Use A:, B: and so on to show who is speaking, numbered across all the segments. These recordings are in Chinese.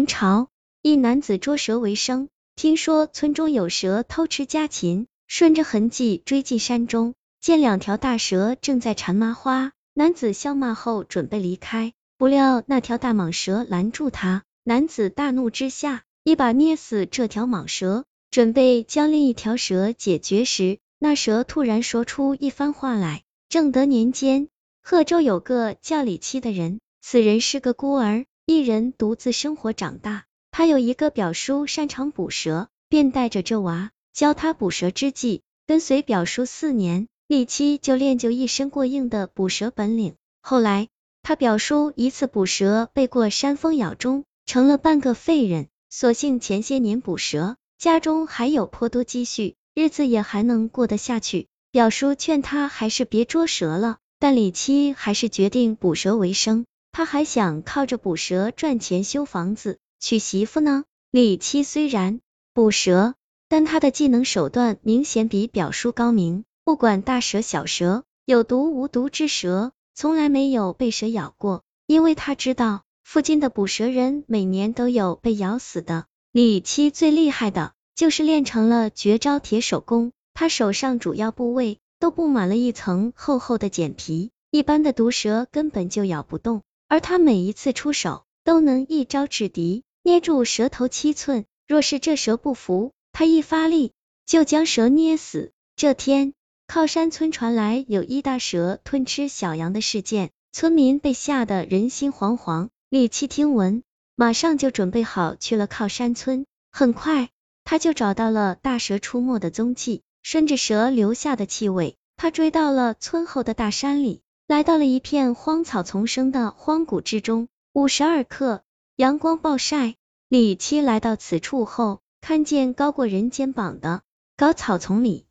A: 明朝一男子捉蛇为生，听说村中有蛇偷吃家禽，顺着痕迹追进山中，见两条大蛇正在缠麻花。男子笑骂后准备离开，不料那条大蟒蛇拦住他。男子大怒之下，一把捏死这条蟒蛇，准备将另一条蛇解决时，那蛇突然说出一番话来。正德年间，贺州有个叫李七的人，此人是个孤儿，一人独自生活长大。他有一个表叔擅长捕蛇，便带着这娃教他捕蛇之技，跟随表叔四年。李七就练就一身过硬的捕蛇本领。后来，他表叔一次捕蛇被过山蜂咬中，成了半个废人。所幸前些年捕蛇，家中还有颇多积蓄，日子也还能过得下去。表叔劝他还是别捉蛇了，但李七还是决定捕蛇为生。他还想靠着捕蛇赚钱修房子、娶媳妇呢。李七虽然捕蛇，但他的技能手段明显比表叔高明。不管大蛇小蛇，有毒无毒之蛇，从来没有被蛇咬过，因为他知道附近的捕蛇人每年都有被咬死的。李七最厉害的就是练成了绝招铁手功，他手上主要部位都布满了一层厚厚的茧皮，一般的毒蛇根本就咬不动，而他每一次出手都能一招制敌，捏住蛇头七寸，若是这蛇不服，他一发力就将蛇捏死。这天。靠山村传来有一大蛇吞吃小羊的事件，村民被吓得人心惶惶。李七听闻，马上就准备好去了靠山村。很快，他就找到了大蛇出没的踪迹，顺着蛇留下的气味，他追到了村后的大山里，来到了一片荒草丛生的荒谷之中。五十二刻，阳光暴晒。李七来到此处后，看见高过人肩膀的高草丛里。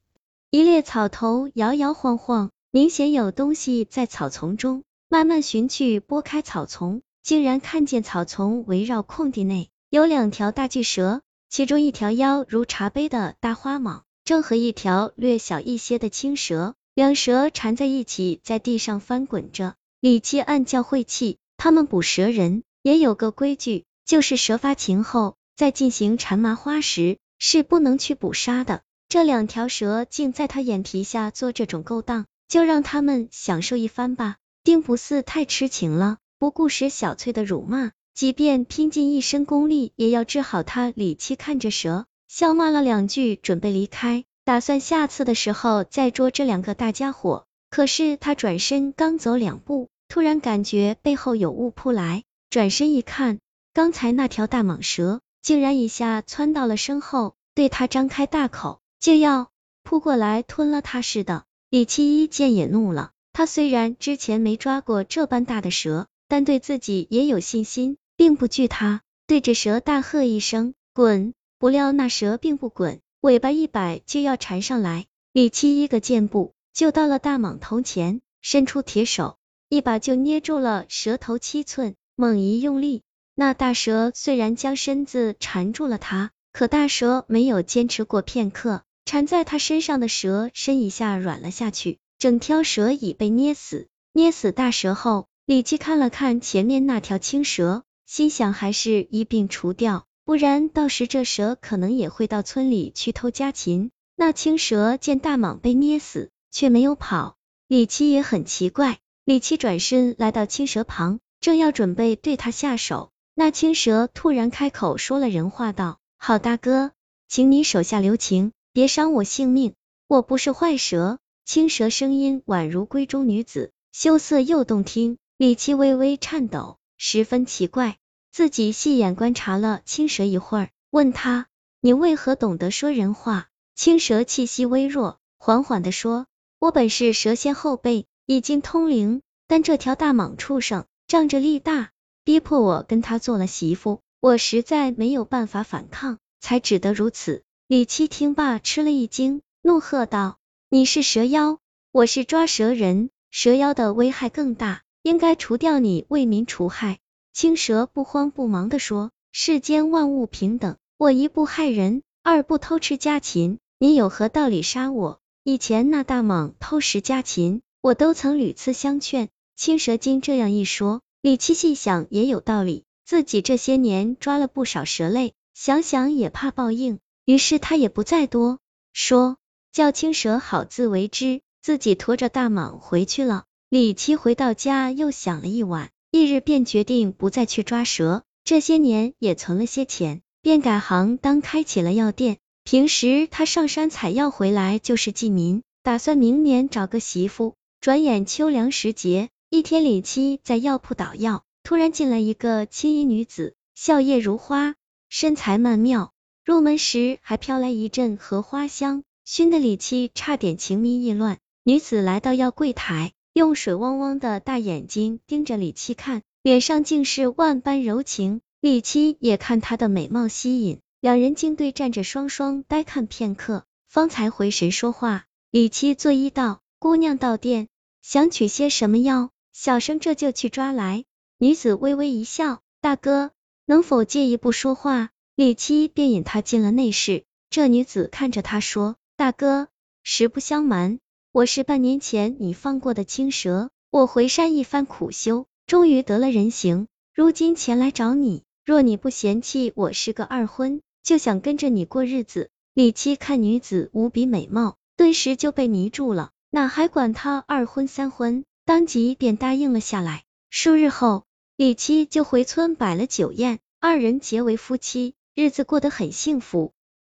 A: 一列草头摇摇晃晃，明显有东西在草丛中。慢慢寻去，拨开草丛，竟然看见草丛围绕空地内有两条大巨蛇，其中一条腰如茶杯的大花蟒，正和一条略小一些的青蛇，两蛇缠在一起，在地上翻滚着。李七暗叫晦气，他们捕蛇人也有个规矩，就是蛇发情后，在进行缠麻花时，是不能去捕杀的。这两条蛇竟在他眼皮下做这种勾当，就让他们享受一番吧。丁不似太痴情了，不顾石小翠的辱骂，即便拼尽一身功力，也要治好他。李七看着蛇，笑骂了两句，准备离开，打算下次的时候再捉这两个大家伙。可是他转身刚走两步，突然感觉背后有物扑来，转身一看，刚才那条大蟒蛇竟然一下窜到了身后，对他张开大口。就要扑过来吞了他似的，李七一见也怒了。他虽然之前没抓过这般大的蛇，但对自己也有信心，并不惧他，对着蛇大喝一声滚！不料那蛇并不滚，尾巴一摆就要缠上来。李七一个箭步就到了大蟒头前，伸出铁手，一把就捏住了蛇头七寸，猛一用力，那大蛇虽然将身子缠住了他，可大蛇没有坚持过片刻。缠在他身上的蛇身一下软了下去，整条蛇已被捏死。捏死大蛇后，李七看了看前面那条青蛇，心想还是一并除掉，不然到时这蛇可能也会到村里去偷家禽。那青蛇见大蟒被捏死，却没有跑，李七也很奇怪。李七转身来到青蛇旁，正要准备对他下手，那青蛇突然开口说了人话，道：“好大哥，请你手下留情。”别伤我性命，我不是坏蛇。青蛇声音宛如闺中女子，羞涩又动听。李七微微颤抖，十分奇怪。自己细眼观察了青蛇一会儿，问他：“你为何懂得说人话？”青蛇气息微弱，缓缓的说：“我本是蛇仙后辈，已经通灵，但这条大蟒畜生仗着力大，逼迫我跟他做了媳妇，我实在没有办法反抗，才只得如此。”李七听罢吃了一惊，怒喝道：“你是蛇妖，我是抓蛇人，蛇妖的危害更大，应该除掉你，为民除害。”青蛇不慌不忙的说：“世间万物平等，我一不害人，二不偷吃家禽，你有何道理杀我？以前那大蟒偷食家禽，我都曾屡次相劝。”青蛇精这样一说，李七细想也有道理，自己这些年抓了不少蛇类，想想也怕报应，于是他也不再多说，叫青蛇好自为之，自己驮着大蟒回去了。李七回到家又想了一晚，翌日便决定不再去抓蛇，这些年也存了些钱，便改行当开起了药店。平时他上山采药回来就是济民，打算明年找个媳妇。转眼秋凉时节，一天李七在药铺捣药，突然进来一个青衣女子，笑靥如花，身材曼妙。入门时还飘来一阵荷花香，熏得李七差点情迷意乱。女子来到药柜台，用水汪汪的大眼睛盯着李七看，脸上竟是万般柔情。李七也看她的美貌吸引，两人竟对站着双双呆看片刻，方才回神说话。李七作揖道。姑娘到店，想取些什么药？小生这就去抓来。女子微微一笑，大哥能否借一步说话？李七便引她进了内室。这女子看着他说：“大哥，实不相瞒，我是半年前你放过的青蛇。我回山一番苦修，终于得了人形，如今前来找你。若你不嫌弃我是个二婚，就想跟着你过日子。”李七看女子无比美貌，顿时就被迷住了。哪还管他二婚三婚，当即便答应了下来。数日后，李七就回村摆了酒宴，二人结为夫妻，日子过得很幸福。